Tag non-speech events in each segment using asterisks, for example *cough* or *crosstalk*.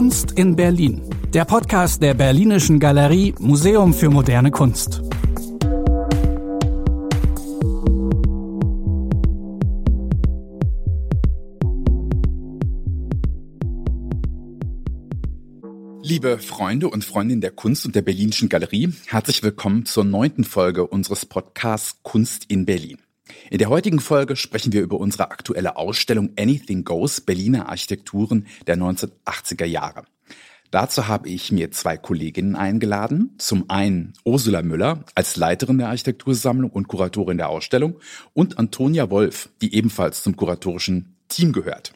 Kunst in Berlin. Der Podcast der Berlinischen Galerie Museum für moderne Kunst. Liebe Freunde und Freundinnen der Kunst und der Berlinischen Galerie, herzlich willkommen zur neunten Folge unseres Podcasts Kunst in Berlin. In der heutigen Folge sprechen wir über unsere aktuelle Ausstellung Anything Goes Berliner Architekturen der 1980er Jahre. Dazu habe ich mir zwei Kolleginnen eingeladen. Zum einen Ursula Müller als Leiterin der Architektursammlung und Kuratorin der Ausstellung und Antonia Wolf, die ebenfalls zum kuratorischen Team gehört.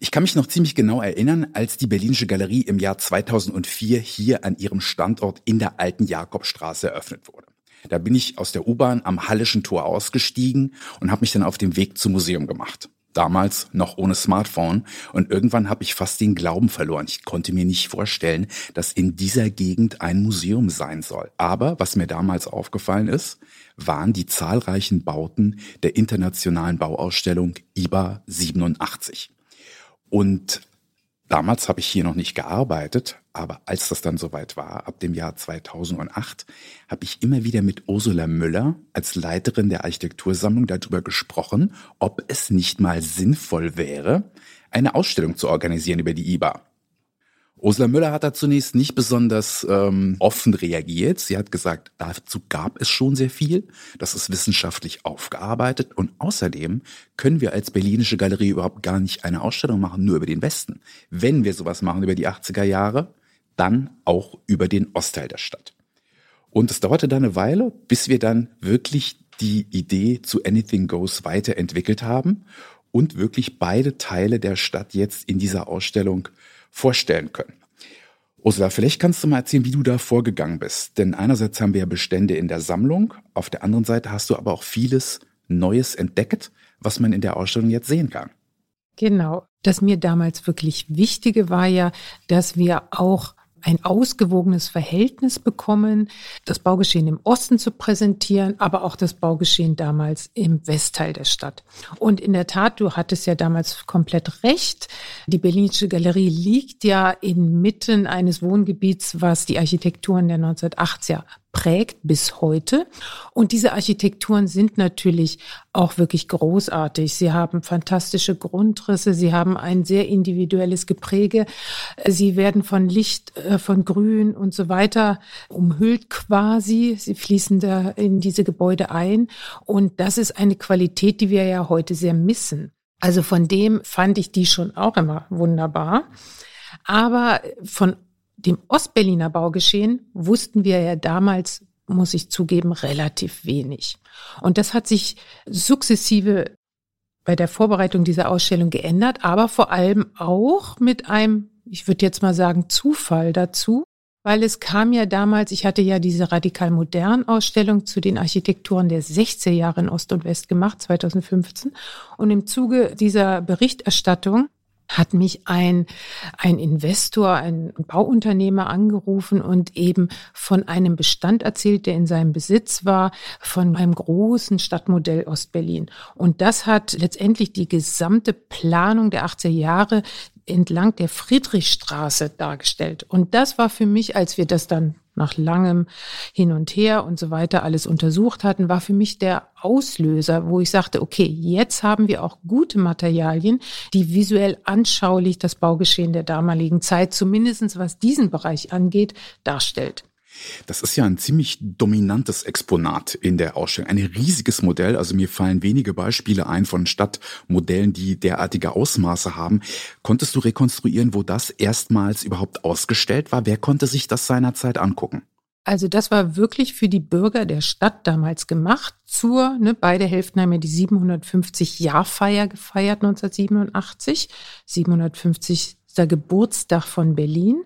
Ich kann mich noch ziemlich genau erinnern, als die Berlinische Galerie im Jahr 2004 hier an ihrem Standort in der alten Jakobstraße eröffnet wurde. Da bin ich aus der U-Bahn am Hallischen Tor ausgestiegen und habe mich dann auf den Weg zum Museum gemacht. Damals noch ohne Smartphone und irgendwann habe ich fast den Glauben verloren. Ich konnte mir nicht vorstellen, dass in dieser Gegend ein Museum sein soll. Aber was mir damals aufgefallen ist, waren die zahlreichen Bauten der internationalen Bauausstellung IBA 87. Und Damals habe ich hier noch nicht gearbeitet, aber als das dann soweit war, ab dem Jahr 2008, habe ich immer wieder mit Ursula Müller als Leiterin der Architektursammlung darüber gesprochen, ob es nicht mal sinnvoll wäre, eine Ausstellung zu organisieren über die IBA. Ursula Müller hat da zunächst nicht besonders ähm, offen reagiert. Sie hat gesagt, dazu gab es schon sehr viel. Das ist wissenschaftlich aufgearbeitet. Und außerdem können wir als Berlinische Galerie überhaupt gar nicht eine Ausstellung machen, nur über den Westen. Wenn wir sowas machen über die 80er Jahre, dann auch über den Ostteil der Stadt. Und es dauerte dann eine Weile, bis wir dann wirklich die Idee zu Anything Goes weiterentwickelt haben und wirklich beide Teile der Stadt jetzt in dieser Ausstellung vorstellen können. Ursula, vielleicht kannst du mal erzählen, wie du da vorgegangen bist. Denn einerseits haben wir ja Bestände in der Sammlung, auf der anderen Seite hast du aber auch vieles Neues entdeckt, was man in der Ausstellung jetzt sehen kann. Genau. Das mir damals wirklich Wichtige war ja, dass wir auch ein ausgewogenes Verhältnis bekommen, das Baugeschehen im Osten zu präsentieren, aber auch das Baugeschehen damals im Westteil der Stadt. Und in der Tat, du hattest ja damals komplett recht. Die Berlinische Galerie liegt ja inmitten eines Wohngebiets, was die Architekturen der 1980er prägt bis heute. Und diese Architekturen sind natürlich auch wirklich großartig. Sie haben fantastische Grundrisse, sie haben ein sehr individuelles Gepräge. Sie werden von Licht, äh, von Grün und so weiter umhüllt quasi. Sie fließen da in diese Gebäude ein. Und das ist eine Qualität, die wir ja heute sehr missen. Also von dem fand ich die schon auch immer wunderbar. Aber von dem Ostberliner Baugeschehen wussten wir ja damals, muss ich zugeben, relativ wenig. Und das hat sich sukzessive bei der Vorbereitung dieser Ausstellung geändert, aber vor allem auch mit einem, ich würde jetzt mal sagen, Zufall dazu, weil es kam ja damals, ich hatte ja diese radikal modern Ausstellung zu den Architekturen der 60er Jahre in Ost und West gemacht, 2015. Und im Zuge dieser Berichterstattung hat mich ein, ein Investor, ein Bauunternehmer angerufen und eben von einem Bestand erzählt, der in seinem Besitz war, von einem großen Stadtmodell Ostberlin. Und das hat letztendlich die gesamte Planung der 80er Jahre entlang der Friedrichstraße dargestellt. Und das war für mich, als wir das dann nach langem Hin und Her und so weiter alles untersucht hatten, war für mich der Auslöser, wo ich sagte, okay, jetzt haben wir auch gute Materialien, die visuell anschaulich das Baugeschehen der damaligen Zeit, zumindestens was diesen Bereich angeht, darstellt. Das ist ja ein ziemlich dominantes Exponat in der Ausstellung. Ein riesiges Modell. Also mir fallen wenige Beispiele ein von Stadtmodellen, die derartige Ausmaße haben. Konntest du rekonstruieren, wo das erstmals überhaupt ausgestellt war? Wer konnte sich das seinerzeit angucken? Also das war wirklich für die Bürger der Stadt damals gemacht. Zur, ne, beide Hälften haben ja die 750-Jahr-Feier gefeiert 1987. 750 der Geburtstag von Berlin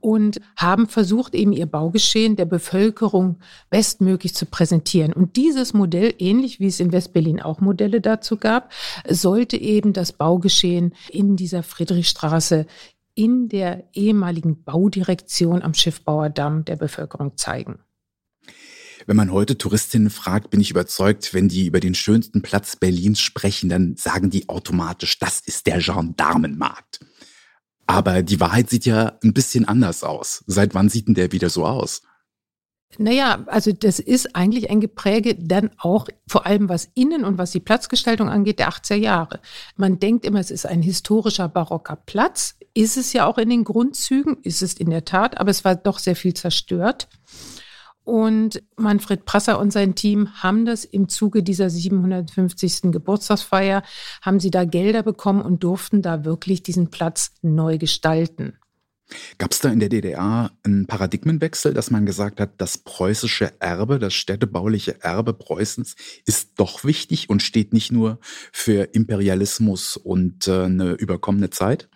und haben versucht, eben ihr Baugeschehen der Bevölkerung bestmöglich zu präsentieren. Und dieses Modell, ähnlich wie es in Westberlin auch Modelle dazu gab, sollte eben das Baugeschehen in dieser Friedrichstraße in der ehemaligen Baudirektion am Schiffbauerdamm der Bevölkerung zeigen. Wenn man heute Touristinnen fragt, bin ich überzeugt, wenn die über den schönsten Platz Berlins sprechen, dann sagen die automatisch, das ist der Gendarmenmarkt. Aber die Wahrheit sieht ja ein bisschen anders aus. Seit wann sieht denn der wieder so aus? Naja, also das ist eigentlich ein Gepräge dann auch vor allem was Innen- und was die Platzgestaltung angeht, der 80er Jahre. Man denkt immer, es ist ein historischer barocker Platz. Ist es ja auch in den Grundzügen, ist es in der Tat, aber es war doch sehr viel zerstört. Und Manfred Prasser und sein Team haben das im Zuge dieser 750. Geburtstagsfeier, haben sie da Gelder bekommen und durften da wirklich diesen Platz neu gestalten. Gab es da in der DDR einen Paradigmenwechsel, dass man gesagt hat, das preußische Erbe, das städtebauliche Erbe Preußens ist doch wichtig und steht nicht nur für Imperialismus und äh, eine überkommene Zeit?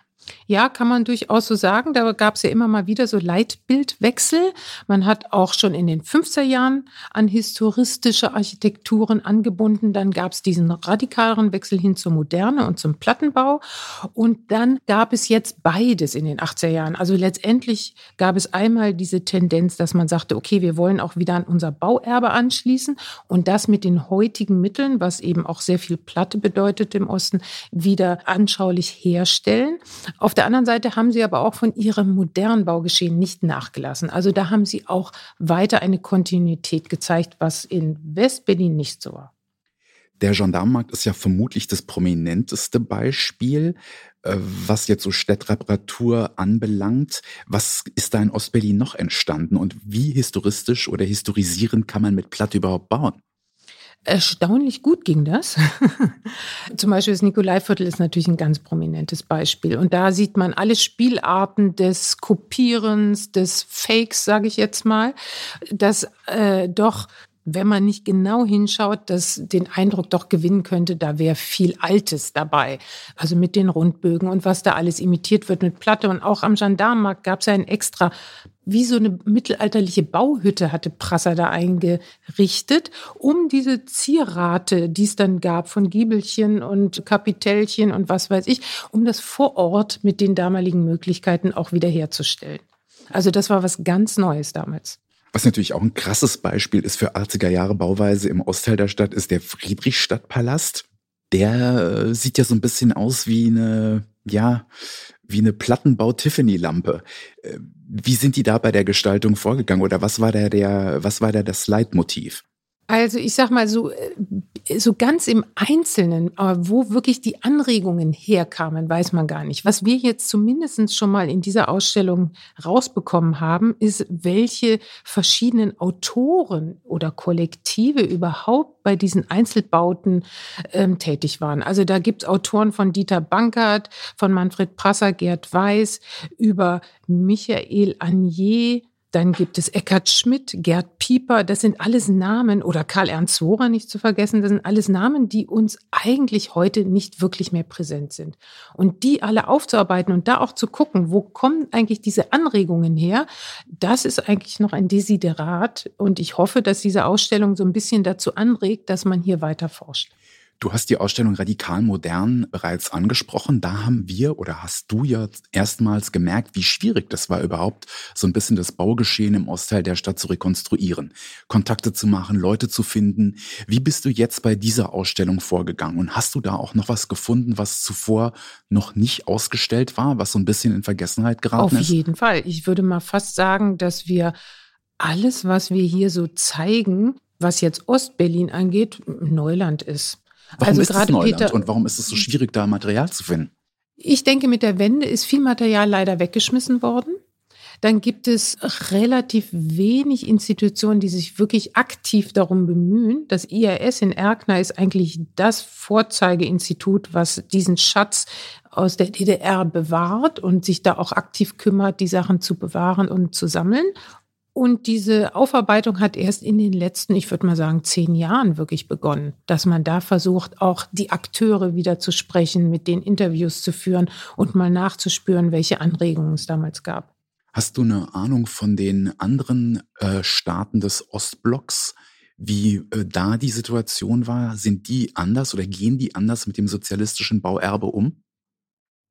Ja, kann man durchaus so sagen. Da gab es ja immer mal wieder so Leitbildwechsel. Man hat auch schon in den 50er Jahren an historistische Architekturen angebunden. Dann gab es diesen radikaleren Wechsel hin zur Moderne und zum Plattenbau. Und dann gab es jetzt beides in den 80er Jahren. Also letztendlich gab es einmal diese Tendenz, dass man sagte, okay, wir wollen auch wieder an unser Bauerbe anschließen und das mit den heutigen Mitteln, was eben auch sehr viel Platte bedeutet im Osten, wieder anschaulich herstellen. Auf der anderen Seite haben sie aber auch von ihrem modernen Baugeschehen nicht nachgelassen. Also da haben sie auch weiter eine Kontinuität gezeigt, was in West-Berlin nicht so war. Der Gendarmenmarkt ist ja vermutlich das prominenteste Beispiel, äh, was jetzt so Städtreparatur anbelangt. Was ist da in Ostberlin noch entstanden und wie historistisch oder historisierend kann man mit Platt überhaupt bauen? Erstaunlich gut ging das. *laughs* Zum Beispiel das Nikolaiviertel ist natürlich ein ganz prominentes Beispiel. Und da sieht man alle Spielarten des Kopierens, des Fakes, sage ich jetzt mal, dass äh, doch wenn man nicht genau hinschaut, dass den Eindruck doch gewinnen könnte, da wäre viel Altes dabei. Also mit den Rundbögen und was da alles imitiert wird mit Platte. Und auch am Gendarmenmarkt gab es ja ein extra wie so eine mittelalterliche Bauhütte hatte Prasser da eingerichtet, um diese Zierrate, die es dann gab von Giebelchen und Kapitellchen und was weiß ich, um das vor Ort mit den damaligen Möglichkeiten auch wiederherzustellen. Also das war was ganz Neues damals. Was natürlich auch ein krasses Beispiel ist für 80er Jahre Bauweise im Ostteil der Stadt, ist der Friedrichstadtpalast. Der äh, sieht ja so ein bisschen aus wie eine, ja, wie eine Plattenbau-Tiffany-Lampe. Äh, wie sind die da bei der Gestaltung vorgegangen oder was war da der, was war da das Leitmotiv? Also ich sag mal so, äh, so ganz im Einzelnen, aber wo wirklich die Anregungen herkamen, weiß man gar nicht. Was wir jetzt zumindest schon mal in dieser Ausstellung rausbekommen haben, ist, welche verschiedenen Autoren oder Kollektive überhaupt bei diesen Einzelbauten ähm, tätig waren. Also da gibt's Autoren von Dieter Bankert, von Manfred Prasser, Gerd Weiß, über Michael Agnier, dann gibt es Eckhard Schmidt, Gerd Pieper, das sind alles Namen, oder Karl Ernst Zora nicht zu vergessen, das sind alles Namen, die uns eigentlich heute nicht wirklich mehr präsent sind. Und die alle aufzuarbeiten und da auch zu gucken, wo kommen eigentlich diese Anregungen her, das ist eigentlich noch ein Desiderat. Und ich hoffe, dass diese Ausstellung so ein bisschen dazu anregt, dass man hier weiter forscht. Du hast die Ausstellung Radikal Modern bereits angesprochen. Da haben wir oder hast du ja erstmals gemerkt, wie schwierig das war überhaupt, so ein bisschen das Baugeschehen im Ostteil der Stadt zu rekonstruieren, Kontakte zu machen, Leute zu finden. Wie bist du jetzt bei dieser Ausstellung vorgegangen? Und hast du da auch noch was gefunden, was zuvor noch nicht ausgestellt war, was so ein bisschen in Vergessenheit geraten Auf ist? Auf jeden Fall. Ich würde mal fast sagen, dass wir alles, was wir hier so zeigen, was jetzt Ostberlin angeht, Neuland ist. Warum also ist es Neuland Peter, und warum ist es so schwierig, da Material zu finden? Ich denke, mit der Wende ist viel Material leider weggeschmissen worden. Dann gibt es relativ wenig Institutionen, die sich wirklich aktiv darum bemühen. Das IAS in Erkner ist eigentlich das Vorzeigeinstitut, was diesen Schatz aus der DDR bewahrt und sich da auch aktiv kümmert, die Sachen zu bewahren und zu sammeln. Und diese Aufarbeitung hat erst in den letzten, ich würde mal sagen, zehn Jahren wirklich begonnen, dass man da versucht, auch die Akteure wieder zu sprechen, mit den Interviews zu führen und mal nachzuspüren, welche Anregungen es damals gab. Hast du eine Ahnung von den anderen äh, Staaten des Ostblocks, wie äh, da die Situation war? Sind die anders oder gehen die anders mit dem sozialistischen Bauerbe um?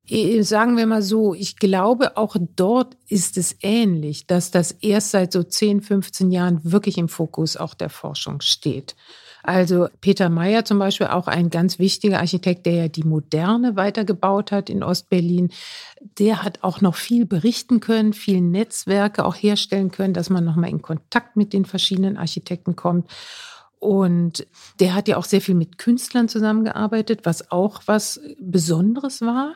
Äh, sagen wir mal so, ich glaube, auch dort ist es ähnlich, dass das erst seit so 10, 15 Jahren wirklich im Fokus auch der Forschung steht. Also Peter Meyer zum Beispiel, auch ein ganz wichtiger Architekt, der ja die Moderne weitergebaut hat in Ostberlin, der hat auch noch viel berichten können, viel Netzwerke auch herstellen können, dass man nochmal in Kontakt mit den verschiedenen Architekten kommt. Und der hat ja auch sehr viel mit Künstlern zusammengearbeitet, was auch was Besonderes war,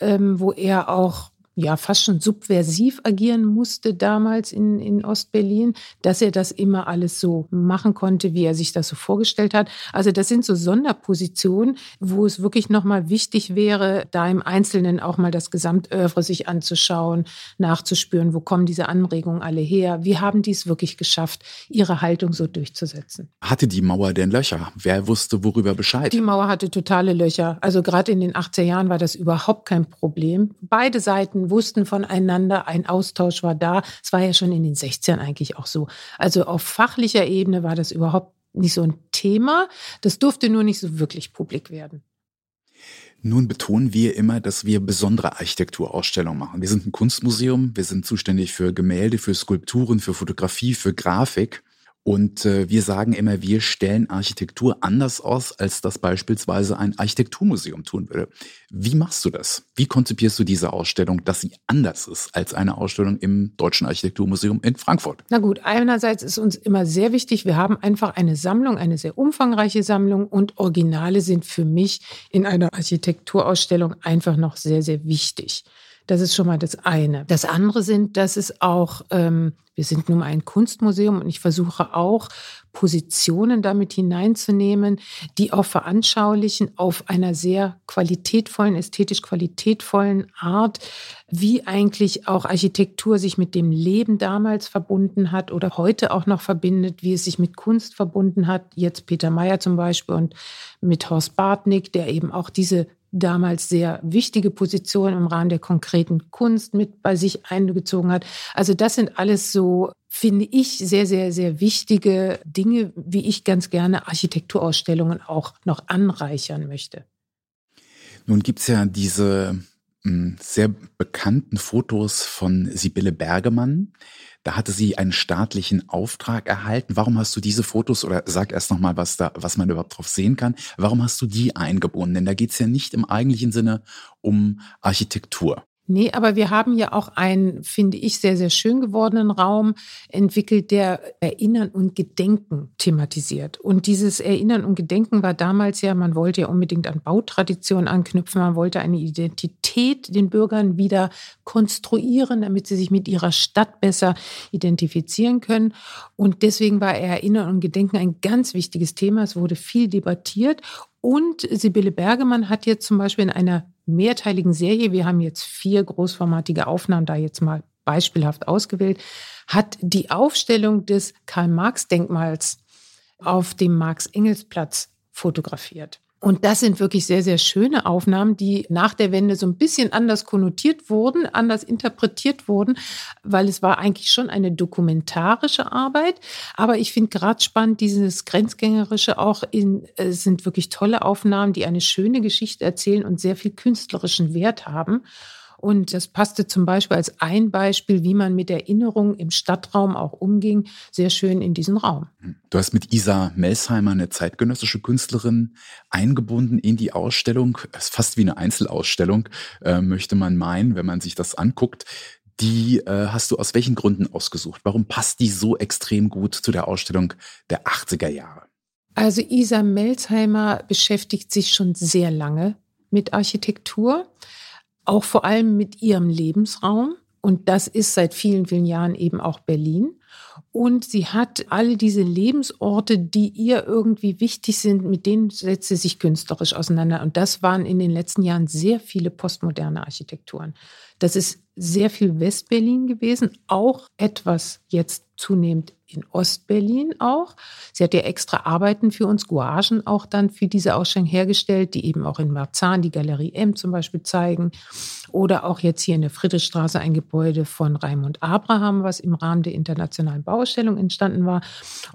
ähm, wo er auch ja fast schon subversiv agieren musste damals in, in Ostberlin, dass er das immer alles so machen konnte, wie er sich das so vorgestellt hat. Also das sind so Sonderpositionen, wo es wirklich nochmal wichtig wäre, da im Einzelnen auch mal das Gesamtövre sich anzuschauen, nachzuspüren, wo kommen diese Anregungen alle her, wie haben die es wirklich geschafft, ihre Haltung so durchzusetzen. Hatte die Mauer denn Löcher? Wer wusste worüber Bescheid? Die Mauer hatte totale Löcher. Also gerade in den 80er Jahren war das überhaupt kein Problem. Beide Seiten wussten voneinander, ein Austausch war da. Es war ja schon in den 60ern eigentlich auch so. Also auf fachlicher Ebene war das überhaupt nicht so ein Thema. Das durfte nur nicht so wirklich publik werden. Nun betonen wir immer, dass wir besondere Architekturausstellungen machen. Wir sind ein Kunstmuseum, wir sind zuständig für Gemälde, für Skulpturen, für Fotografie, für Grafik. Und äh, wir sagen immer, wir stellen Architektur anders aus, als das beispielsweise ein Architekturmuseum tun würde. Wie machst du das? Wie konzipierst du diese Ausstellung, dass sie anders ist als eine Ausstellung im Deutschen Architekturmuseum in Frankfurt? Na gut, einerseits ist uns immer sehr wichtig, wir haben einfach eine Sammlung, eine sehr umfangreiche Sammlung und Originale sind für mich in einer Architekturausstellung einfach noch sehr, sehr wichtig. Das ist schon mal das eine. Das andere sind, dass es auch, ähm, wir sind nun mal ein Kunstmuseum und ich versuche auch, Positionen damit hineinzunehmen, die auch veranschaulichen auf einer sehr qualitätvollen, ästhetisch qualitätvollen Art, wie eigentlich auch Architektur sich mit dem Leben damals verbunden hat oder heute auch noch verbindet, wie es sich mit Kunst verbunden hat. Jetzt Peter Meyer zum Beispiel und mit Horst Bartnick, der eben auch diese damals sehr wichtige Position im Rahmen der konkreten Kunst mit bei sich eingezogen hat. Also das sind alles so, finde ich, sehr, sehr, sehr wichtige Dinge, wie ich ganz gerne Architekturausstellungen auch noch anreichern möchte. Nun gibt es ja diese sehr bekannten Fotos von Sibylle Bergemann, da hatte sie einen staatlichen Auftrag erhalten. Warum hast du diese Fotos oder sag erst nochmal, was da, was man überhaupt drauf sehen kann? Warum hast du die eingebunden? Denn da geht es ja nicht im eigentlichen Sinne um Architektur. Nee, aber wir haben ja auch einen, finde ich, sehr, sehr schön gewordenen Raum entwickelt, der Erinnern und Gedenken thematisiert. Und dieses Erinnern und Gedenken war damals ja, man wollte ja unbedingt an Bautradition anknüpfen, man wollte eine Identität den Bürgern wieder konstruieren, damit sie sich mit ihrer Stadt besser identifizieren können. Und deswegen war Erinnern und Gedenken ein ganz wichtiges Thema. Es wurde viel debattiert. Und Sibylle Bergemann hat jetzt zum Beispiel in einer mehrteiligen Serie, wir haben jetzt vier großformatige Aufnahmen da jetzt mal beispielhaft ausgewählt, hat die Aufstellung des Karl-Marx-Denkmals auf dem Marx-Engels-Platz fotografiert. Und das sind wirklich sehr, sehr schöne Aufnahmen, die nach der Wende so ein bisschen anders konnotiert wurden, anders interpretiert wurden, weil es war eigentlich schon eine dokumentarische Arbeit. Aber ich finde gerade spannend, dieses Grenzgängerische auch in, es sind wirklich tolle Aufnahmen, die eine schöne Geschichte erzählen und sehr viel künstlerischen Wert haben. Und das passte zum Beispiel als ein Beispiel, wie man mit Erinnerungen im Stadtraum auch umging, sehr schön in diesen Raum. Du hast mit Isa Melsheimer eine zeitgenössische Künstlerin eingebunden in die Ausstellung. Es ist fast wie eine Einzelausstellung, äh, möchte man meinen, wenn man sich das anguckt. Die äh, hast du aus welchen Gründen ausgesucht? Warum passt die so extrem gut zu der Ausstellung der 80er Jahre? Also Isa Melsheimer beschäftigt sich schon sehr lange mit Architektur auch vor allem mit ihrem Lebensraum. Und das ist seit vielen, vielen Jahren eben auch Berlin. Und sie hat alle diese Lebensorte, die ihr irgendwie wichtig sind, mit denen setzt sie sich künstlerisch auseinander. Und das waren in den letzten Jahren sehr viele postmoderne Architekturen. Das ist sehr viel Westberlin gewesen, auch etwas jetzt zunehmend in Ostberlin auch. Sie hat ja extra Arbeiten für uns, Gouagen auch dann für diese Ausstellung hergestellt, die eben auch in Marzahn, die Galerie M zum Beispiel zeigen. Oder auch jetzt hier in der Friedrichstraße ein Gebäude von Raimund Abraham, was im Rahmen der internationalen Bauausstellung entstanden war.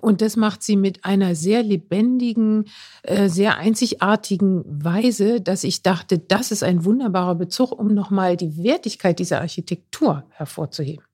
Und das macht sie mit einer sehr lebendigen, äh, sehr einzigartigen Weise, dass ich dachte, das ist ein wunderbarer Bezug, um nochmal die Wertigkeit dieser Architektur hervorzuheben.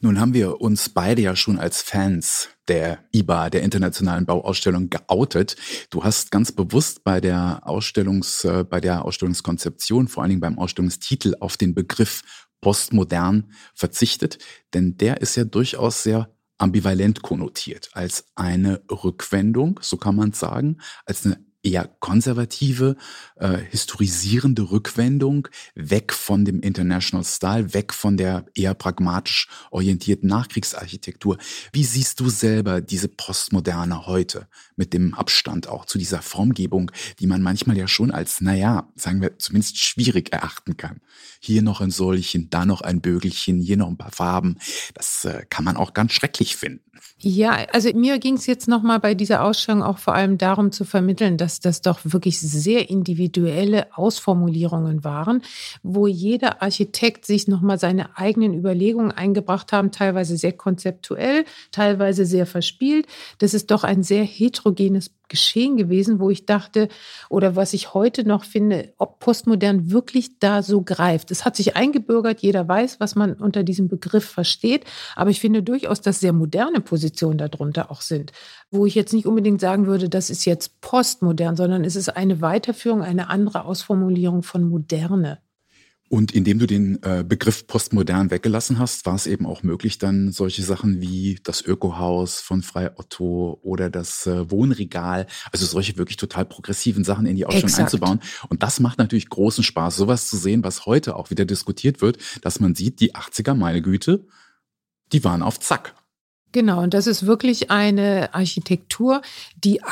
Nun haben wir uns beide ja schon als Fans der IBA, der Internationalen Bauausstellung, geoutet. Du hast ganz bewusst bei der Ausstellungs, äh, bei der Ausstellungskonzeption, vor allen Dingen beim Ausstellungstitel, auf den Begriff postmodern verzichtet, denn der ist ja durchaus sehr ambivalent konnotiert als eine Rückwendung, so kann man sagen, als eine eher konservative, äh, historisierende Rückwendung, weg von dem International Style, weg von der eher pragmatisch orientierten Nachkriegsarchitektur. Wie siehst du selber diese Postmoderne heute mit dem Abstand auch zu dieser Formgebung, die man manchmal ja schon als, naja, sagen wir zumindest schwierig erachten kann? Hier noch ein Säulchen, da noch ein Bögelchen, hier noch ein paar Farben. Das äh, kann man auch ganz schrecklich finden. Ja, also mir ging es jetzt nochmal bei dieser Ausstellung auch vor allem darum zu vermitteln, dass das doch wirklich sehr individuelle Ausformulierungen waren, wo jeder Architekt sich nochmal seine eigenen Überlegungen eingebracht haben, teilweise sehr konzeptuell, teilweise sehr verspielt. Das ist doch ein sehr heterogenes Geschehen gewesen, wo ich dachte, oder was ich heute noch finde, ob Postmodern wirklich da so greift. Es hat sich eingebürgert, jeder weiß, was man unter diesem Begriff versteht, aber ich finde durchaus, dass sehr moderne Positionen darunter auch sind, wo ich jetzt nicht unbedingt sagen würde, das ist jetzt postmodern, sondern es ist eine Weiterführung, eine andere Ausformulierung von Moderne. Und indem du den äh, Begriff postmodern weggelassen hast, war es eben auch möglich, dann solche Sachen wie das Ökohaus von Frei Otto oder das äh, Wohnregal, also solche wirklich total progressiven Sachen in die Ausstellung einzubauen. Und das macht natürlich großen Spaß, sowas zu sehen, was heute auch wieder diskutiert wird, dass man sieht, die 80er, meine Güte, die waren auf Zack. Genau, und das ist wirklich eine Architektur, die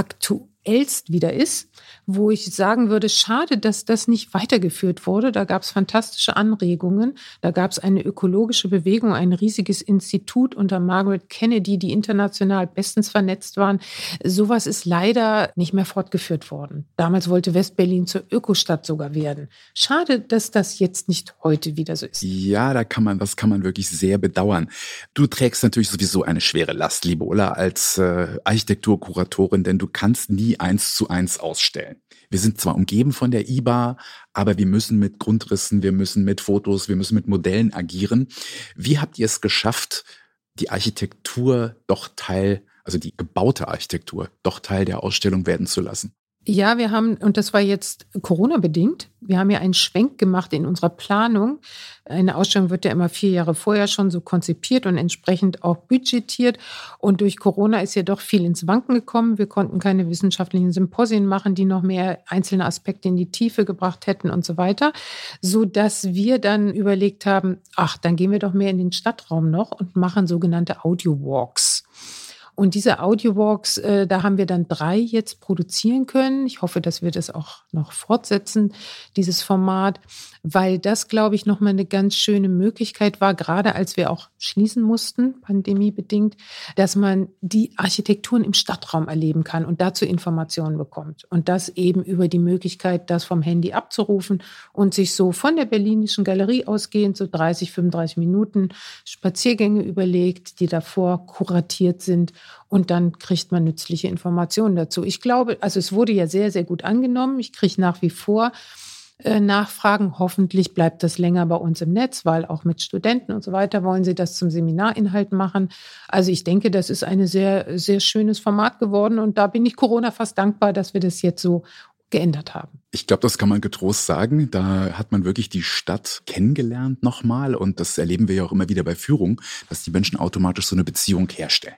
aktuellst wieder ist wo ich sagen würde, schade, dass das nicht weitergeführt wurde. Da gab es fantastische Anregungen. Da gab es eine ökologische Bewegung, ein riesiges Institut unter Margaret Kennedy, die international bestens vernetzt waren. Sowas ist leider nicht mehr fortgeführt worden. Damals wollte Westberlin zur Ökostadt sogar werden. Schade, dass das jetzt nicht heute wieder so ist. Ja, da kann man, das kann man wirklich sehr bedauern. Du trägst natürlich sowieso eine schwere Last, liebe Ulla, als äh, Architekturkuratorin, denn du kannst nie eins zu eins ausstellen. Wir sind zwar umgeben von der IBA, aber wir müssen mit Grundrissen, wir müssen mit Fotos, wir müssen mit Modellen agieren. Wie habt ihr es geschafft, die Architektur doch Teil, also die gebaute Architektur, doch Teil der Ausstellung werden zu lassen? Ja, wir haben, und das war jetzt Corona-bedingt, wir haben ja einen Schwenk gemacht in unserer Planung. Eine Ausstellung wird ja immer vier Jahre vorher schon so konzipiert und entsprechend auch budgetiert. Und durch Corona ist ja doch viel ins Wanken gekommen. Wir konnten keine wissenschaftlichen Symposien machen, die noch mehr einzelne Aspekte in die Tiefe gebracht hätten und so weiter. So dass wir dann überlegt haben, ach, dann gehen wir doch mehr in den Stadtraum noch und machen sogenannte Audio-Walks. Und diese Audiowalks, äh, da haben wir dann drei jetzt produzieren können. Ich hoffe, dass wir das auch noch fortsetzen, dieses Format weil das, glaube ich, nochmal eine ganz schöne Möglichkeit war, gerade als wir auch schließen mussten, pandemiebedingt, dass man die Architekturen im Stadtraum erleben kann und dazu Informationen bekommt. Und das eben über die Möglichkeit, das vom Handy abzurufen und sich so von der Berlinischen Galerie ausgehend so 30, 35 Minuten Spaziergänge überlegt, die davor kuratiert sind und dann kriegt man nützliche Informationen dazu. Ich glaube, also es wurde ja sehr, sehr gut angenommen. Ich kriege nach wie vor äh, nachfragen. Hoffentlich bleibt das länger bei uns im Netz, weil auch mit Studenten und so weiter wollen sie das zum Seminarinhalt machen. Also ich denke, das ist ein sehr, sehr schönes Format geworden und da bin ich Corona fast dankbar, dass wir das jetzt so geändert haben. Ich glaube, das kann man getrost sagen. Da hat man wirklich die Stadt kennengelernt nochmal und das erleben wir ja auch immer wieder bei Führung, dass die Menschen automatisch so eine Beziehung herstellen.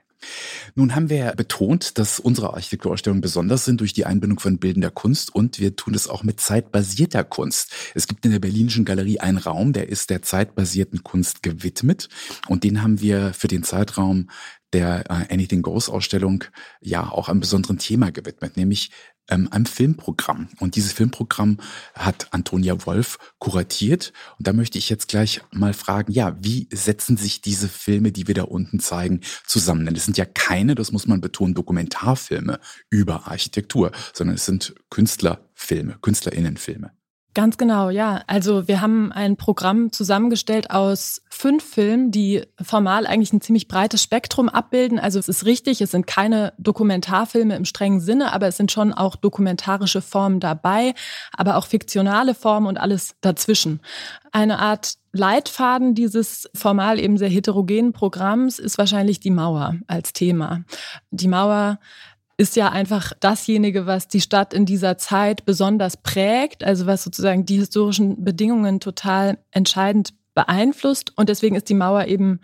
Nun haben wir betont, dass unsere Architekturausstellungen besonders sind durch die Einbindung von bildender Kunst und wir tun es auch mit zeitbasierter Kunst. Es gibt in der Berlinischen Galerie einen Raum, der ist der zeitbasierten Kunst gewidmet und den haben wir für den Zeitraum der äh, Anything Goes Ausstellung ja auch einem besonderen Thema gewidmet, nämlich ähm, einem Filmprogramm. Und dieses Filmprogramm hat Antonia Wolf kuratiert. Und da möchte ich jetzt gleich mal fragen, ja, wie setzen sich diese Filme, die wir da unten zeigen, zusammen? Denn es sind ja keine, das muss man betonen, Dokumentarfilme über Architektur, sondern es sind Künstlerfilme, Künstlerinnenfilme. Ganz genau, ja. Also wir haben ein Programm zusammengestellt aus fünf Filmen, die formal eigentlich ein ziemlich breites Spektrum abbilden. Also es ist richtig, es sind keine Dokumentarfilme im strengen Sinne, aber es sind schon auch dokumentarische Formen dabei, aber auch fiktionale Formen und alles dazwischen. Eine Art Leitfaden dieses formal eben sehr heterogenen Programms ist wahrscheinlich die Mauer als Thema. Die Mauer ist ja einfach dasjenige, was die Stadt in dieser Zeit besonders prägt, also was sozusagen die historischen Bedingungen total entscheidend beeinflusst. Und deswegen ist die Mauer eben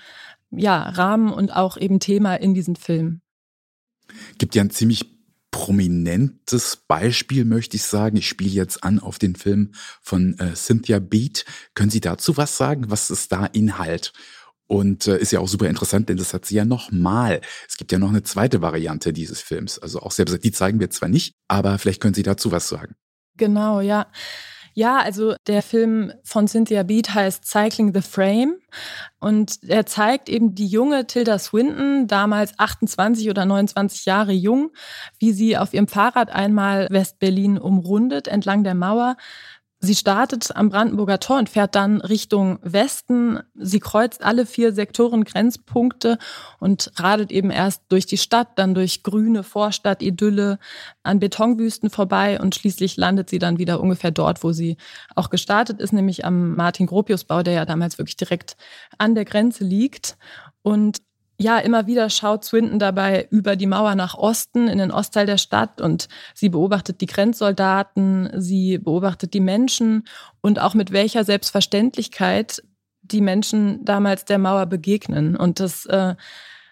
ja Rahmen und auch eben Thema in diesem Film. Gibt ja ein ziemlich prominentes Beispiel, möchte ich sagen. Ich spiele jetzt an auf den Film von äh, Cynthia Beat. Können Sie dazu was sagen? Was ist da Inhalt? Und äh, ist ja auch super interessant, denn das hat sie ja nochmal. Es gibt ja noch eine zweite Variante dieses Films. Also auch selbst die zeigen wir zwar nicht, aber vielleicht können Sie dazu was sagen. Genau, ja. Ja, also der Film von Cynthia Beat heißt Cycling the Frame und er zeigt eben die junge Tilda Swinton, damals 28 oder 29 Jahre jung, wie sie auf ihrem Fahrrad einmal West-Berlin umrundet entlang der Mauer Sie startet am Brandenburger Tor und fährt dann Richtung Westen. Sie kreuzt alle vier Sektoren Grenzpunkte und radelt eben erst durch die Stadt, dann durch grüne Vorstadt-Idylle an Betonwüsten vorbei und schließlich landet sie dann wieder ungefähr dort, wo sie auch gestartet ist, nämlich am Martin-Gropius-Bau, der ja damals wirklich direkt an der Grenze liegt. Und ja, immer wieder schaut Swinton dabei über die Mauer nach Osten, in den Ostteil der Stadt und sie beobachtet die Grenzsoldaten, sie beobachtet die Menschen und auch mit welcher Selbstverständlichkeit die Menschen damals der Mauer begegnen. Und das äh,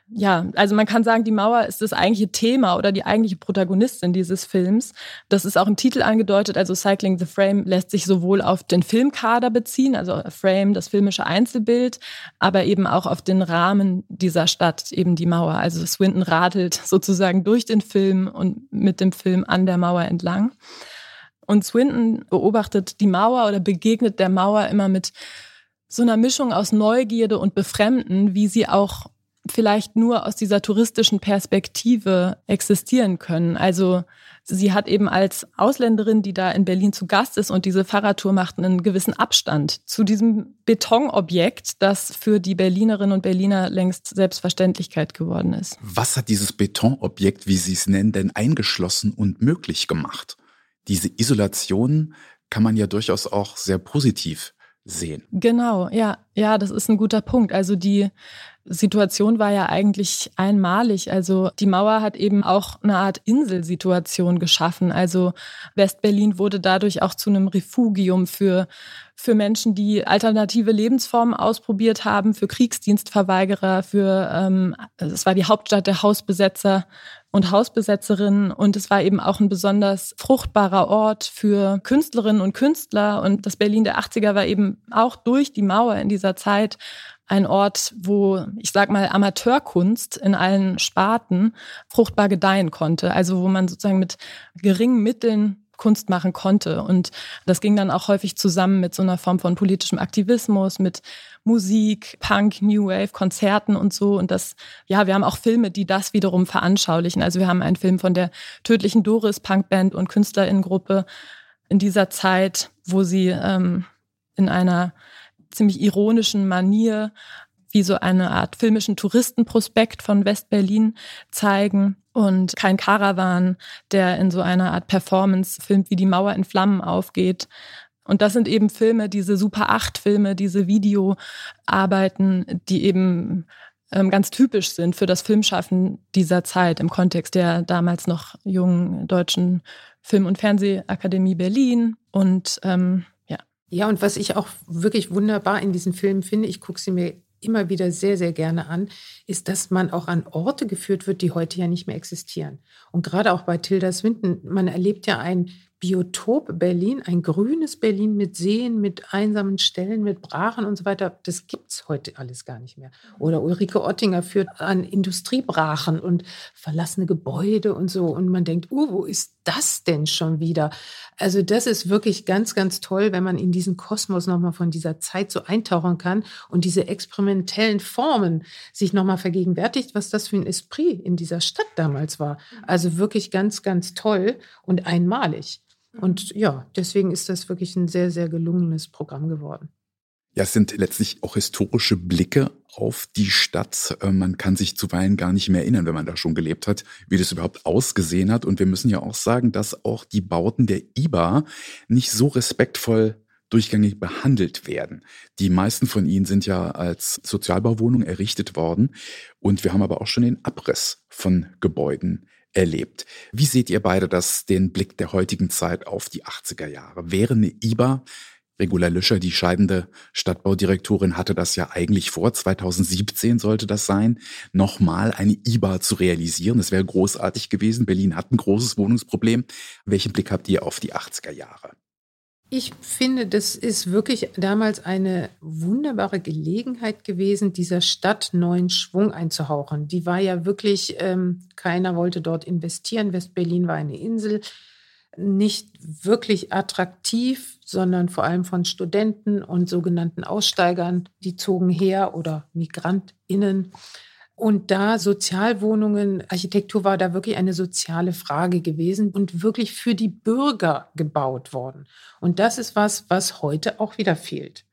ja, also man kann sagen, die Mauer ist das eigentliche Thema oder die eigentliche Protagonistin dieses Films. Das ist auch im Titel angedeutet. Also Cycling the Frame lässt sich sowohl auf den Filmkader beziehen, also Frame, das filmische Einzelbild, aber eben auch auf den Rahmen dieser Stadt, eben die Mauer. Also Swinton radelt *laughs* sozusagen durch den Film und mit dem Film an der Mauer entlang. Und Swinton beobachtet die Mauer oder begegnet der Mauer immer mit so einer Mischung aus Neugierde und Befremden, wie sie auch vielleicht nur aus dieser touristischen Perspektive existieren können. Also sie hat eben als Ausländerin, die da in Berlin zu Gast ist und diese Fahrradtour macht, einen gewissen Abstand zu diesem Betonobjekt, das für die Berlinerinnen und Berliner längst Selbstverständlichkeit geworden ist. Was hat dieses Betonobjekt, wie Sie es nennen, denn eingeschlossen und möglich gemacht? Diese Isolation kann man ja durchaus auch sehr positiv sehen. Genau, ja, ja, das ist ein guter Punkt. Also die Situation war ja eigentlich einmalig. Also die Mauer hat eben auch eine Art Inselsituation geschaffen. Also Westberlin wurde dadurch auch zu einem Refugium für, für Menschen, die alternative Lebensformen ausprobiert haben, für Kriegsdienstverweigerer, für ähm, es war die Hauptstadt der Hausbesetzer und Hausbesetzerinnen und es war eben auch ein besonders fruchtbarer Ort für Künstlerinnen und Künstler und das Berlin der 80er war eben auch durch die Mauer in dieser Zeit ein Ort, wo ich sag mal Amateurkunst in allen Sparten fruchtbar gedeihen konnte. Also wo man sozusagen mit geringen Mitteln Kunst machen konnte. Und das ging dann auch häufig zusammen mit so einer Form von politischem Aktivismus, mit Musik, Punk, New Wave, Konzerten und so. Und das, ja, wir haben auch Filme, die das wiederum veranschaulichen. Also wir haben einen Film von der tödlichen Doris, Punkband und Künstlerinnengruppe in dieser Zeit, wo sie ähm, in einer ziemlich ironischen Manier wie so eine Art filmischen Touristenprospekt von West-Berlin zeigen. Und kein Karawan, der in so einer Art Performance filmt, wie die Mauer in Flammen aufgeht. Und das sind eben Filme, diese Super 8 Filme, diese Videoarbeiten, die eben ähm, ganz typisch sind für das Filmschaffen dieser Zeit im Kontext der damals noch jungen deutschen Film- und Fernsehakademie Berlin. Und ähm, ja, und was ich auch wirklich wunderbar in diesen Filmen finde, ich gucke sie mir immer wieder sehr, sehr gerne an, ist, dass man auch an Orte geführt wird, die heute ja nicht mehr existieren. Und gerade auch bei Tilda Swinton, man erlebt ja ein Biotop Berlin, ein grünes Berlin mit Seen, mit einsamen Stellen, mit Brachen und so weiter, das gibt es heute alles gar nicht mehr. Oder Ulrike Ottinger führt an Industriebrachen und verlassene Gebäude und so. Und man denkt, uh, wo ist das denn schon wieder? Also das ist wirklich ganz, ganz toll, wenn man in diesen Kosmos nochmal von dieser Zeit so eintauchen kann und diese experimentellen Formen sich nochmal vergegenwärtigt, was das für ein Esprit in dieser Stadt damals war. Also wirklich ganz, ganz toll und einmalig. Und ja, deswegen ist das wirklich ein sehr, sehr gelungenes Programm geworden. Ja, es sind letztlich auch historische Blicke auf die Stadt. Äh, man kann sich zuweilen gar nicht mehr erinnern, wenn man da schon gelebt hat, wie das überhaupt ausgesehen hat. Und wir müssen ja auch sagen, dass auch die Bauten der IBA nicht so respektvoll durchgängig behandelt werden. Die meisten von ihnen sind ja als Sozialbauwohnung errichtet worden. Und wir haben aber auch schon den Abriss von Gebäuden erlebt. Wie seht ihr beide das, den Blick der heutigen Zeit auf die 80er Jahre? Wäre eine IBA Regula Lüscher, die scheidende Stadtbaudirektorin, hatte das ja eigentlich vor, 2017 sollte das sein, nochmal eine IBA zu realisieren. Das wäre großartig gewesen. Berlin hat ein großes Wohnungsproblem. Welchen Blick habt ihr auf die 80er Jahre? Ich finde, das ist wirklich damals eine wunderbare Gelegenheit gewesen, dieser Stadt neuen Schwung einzuhauchen. Die war ja wirklich, ähm, keiner wollte dort investieren. West-Berlin war eine Insel, nicht wirklich attraktiv, sondern vor allem von Studenten und sogenannten Aussteigern, die zogen her oder MigrantInnen. Und da Sozialwohnungen, Architektur war da wirklich eine soziale Frage gewesen und wirklich für die Bürger gebaut worden. Und das ist was, was heute auch wieder fehlt.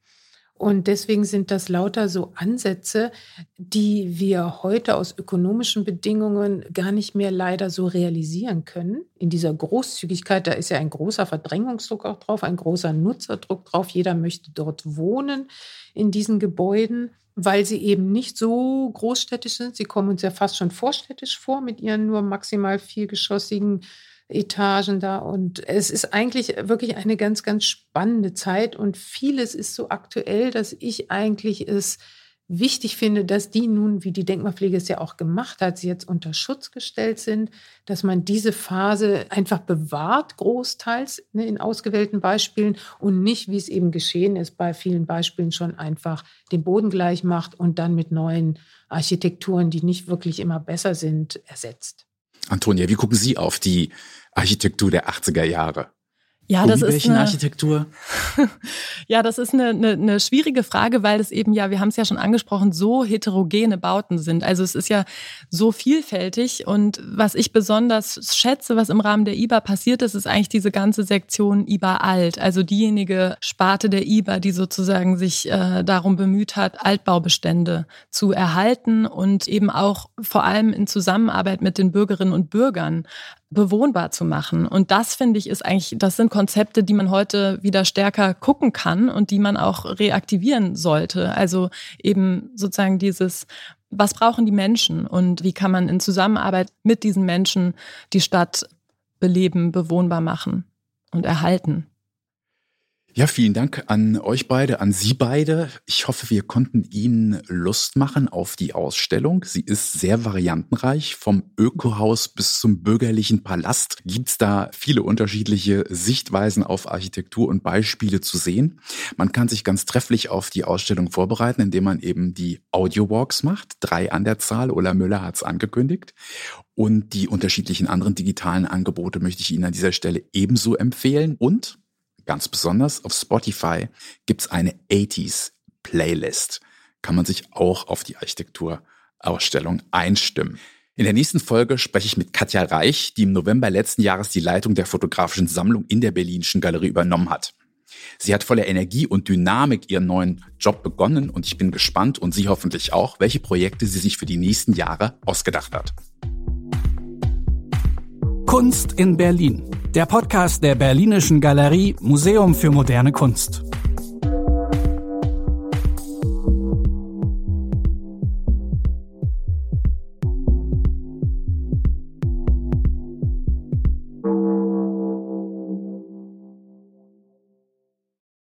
Und deswegen sind das lauter so Ansätze, die wir heute aus ökonomischen Bedingungen gar nicht mehr leider so realisieren können. In dieser Großzügigkeit, da ist ja ein großer Verdrängungsdruck auch drauf, ein großer Nutzerdruck drauf. Jeder möchte dort wohnen in diesen Gebäuden weil sie eben nicht so großstädtisch sind. Sie kommen uns ja fast schon vorstädtisch vor mit ihren nur maximal viergeschossigen Etagen da. Und es ist eigentlich wirklich eine ganz, ganz spannende Zeit und vieles ist so aktuell, dass ich eigentlich es wichtig finde, dass die nun, wie die Denkmalpflege es ja auch gemacht hat, sie jetzt unter Schutz gestellt sind, dass man diese Phase einfach bewahrt, großteils ne, in ausgewählten Beispielen und nicht, wie es eben geschehen ist, bei vielen Beispielen schon einfach den Boden gleich macht und dann mit neuen Architekturen, die nicht wirklich immer besser sind, ersetzt. Antonia, wie gucken Sie auf die Architektur der 80er Jahre? Ja, das ist eine Architektur. *laughs* ja, das ist eine, eine, eine schwierige Frage, weil es eben ja, wir haben es ja schon angesprochen, so heterogene Bauten sind. Also es ist ja so vielfältig und was ich besonders schätze, was im Rahmen der IBA passiert ist, ist eigentlich diese ganze Sektion IBA alt, also diejenige Sparte der IBA, die sozusagen sich äh, darum bemüht hat, Altbaubestände zu erhalten und eben auch vor allem in Zusammenarbeit mit den Bürgerinnen und Bürgern bewohnbar zu machen. Und das finde ich ist eigentlich, das sind Konzepte, die man heute wieder stärker gucken kann und die man auch reaktivieren sollte. Also eben sozusagen dieses, was brauchen die Menschen und wie kann man in Zusammenarbeit mit diesen Menschen die Stadt beleben, bewohnbar machen und erhalten. Ja, vielen Dank an euch beide, an Sie beide. Ich hoffe, wir konnten Ihnen Lust machen auf die Ausstellung. Sie ist sehr variantenreich. Vom Ökohaus bis zum bürgerlichen Palast gibt's da viele unterschiedliche Sichtweisen auf Architektur und Beispiele zu sehen. Man kann sich ganz trefflich auf die Ausstellung vorbereiten, indem man eben die Audio-Walks macht. Drei an der Zahl. Ulla Müller hat's angekündigt. Und die unterschiedlichen anderen digitalen Angebote möchte ich Ihnen an dieser Stelle ebenso empfehlen. Und Ganz besonders auf Spotify gibt's eine 80s Playlist. Kann man sich auch auf die Architekturausstellung einstimmen. In der nächsten Folge spreche ich mit Katja Reich, die im November letzten Jahres die Leitung der fotografischen Sammlung in der Berlinischen Galerie übernommen hat. Sie hat voller Energie und Dynamik ihren neuen Job begonnen und ich bin gespannt und Sie hoffentlich auch, welche Projekte sie sich für die nächsten Jahre ausgedacht hat. Kunst in Berlin. Der Podcast der Berlinischen Galerie Museum für moderne Kunst.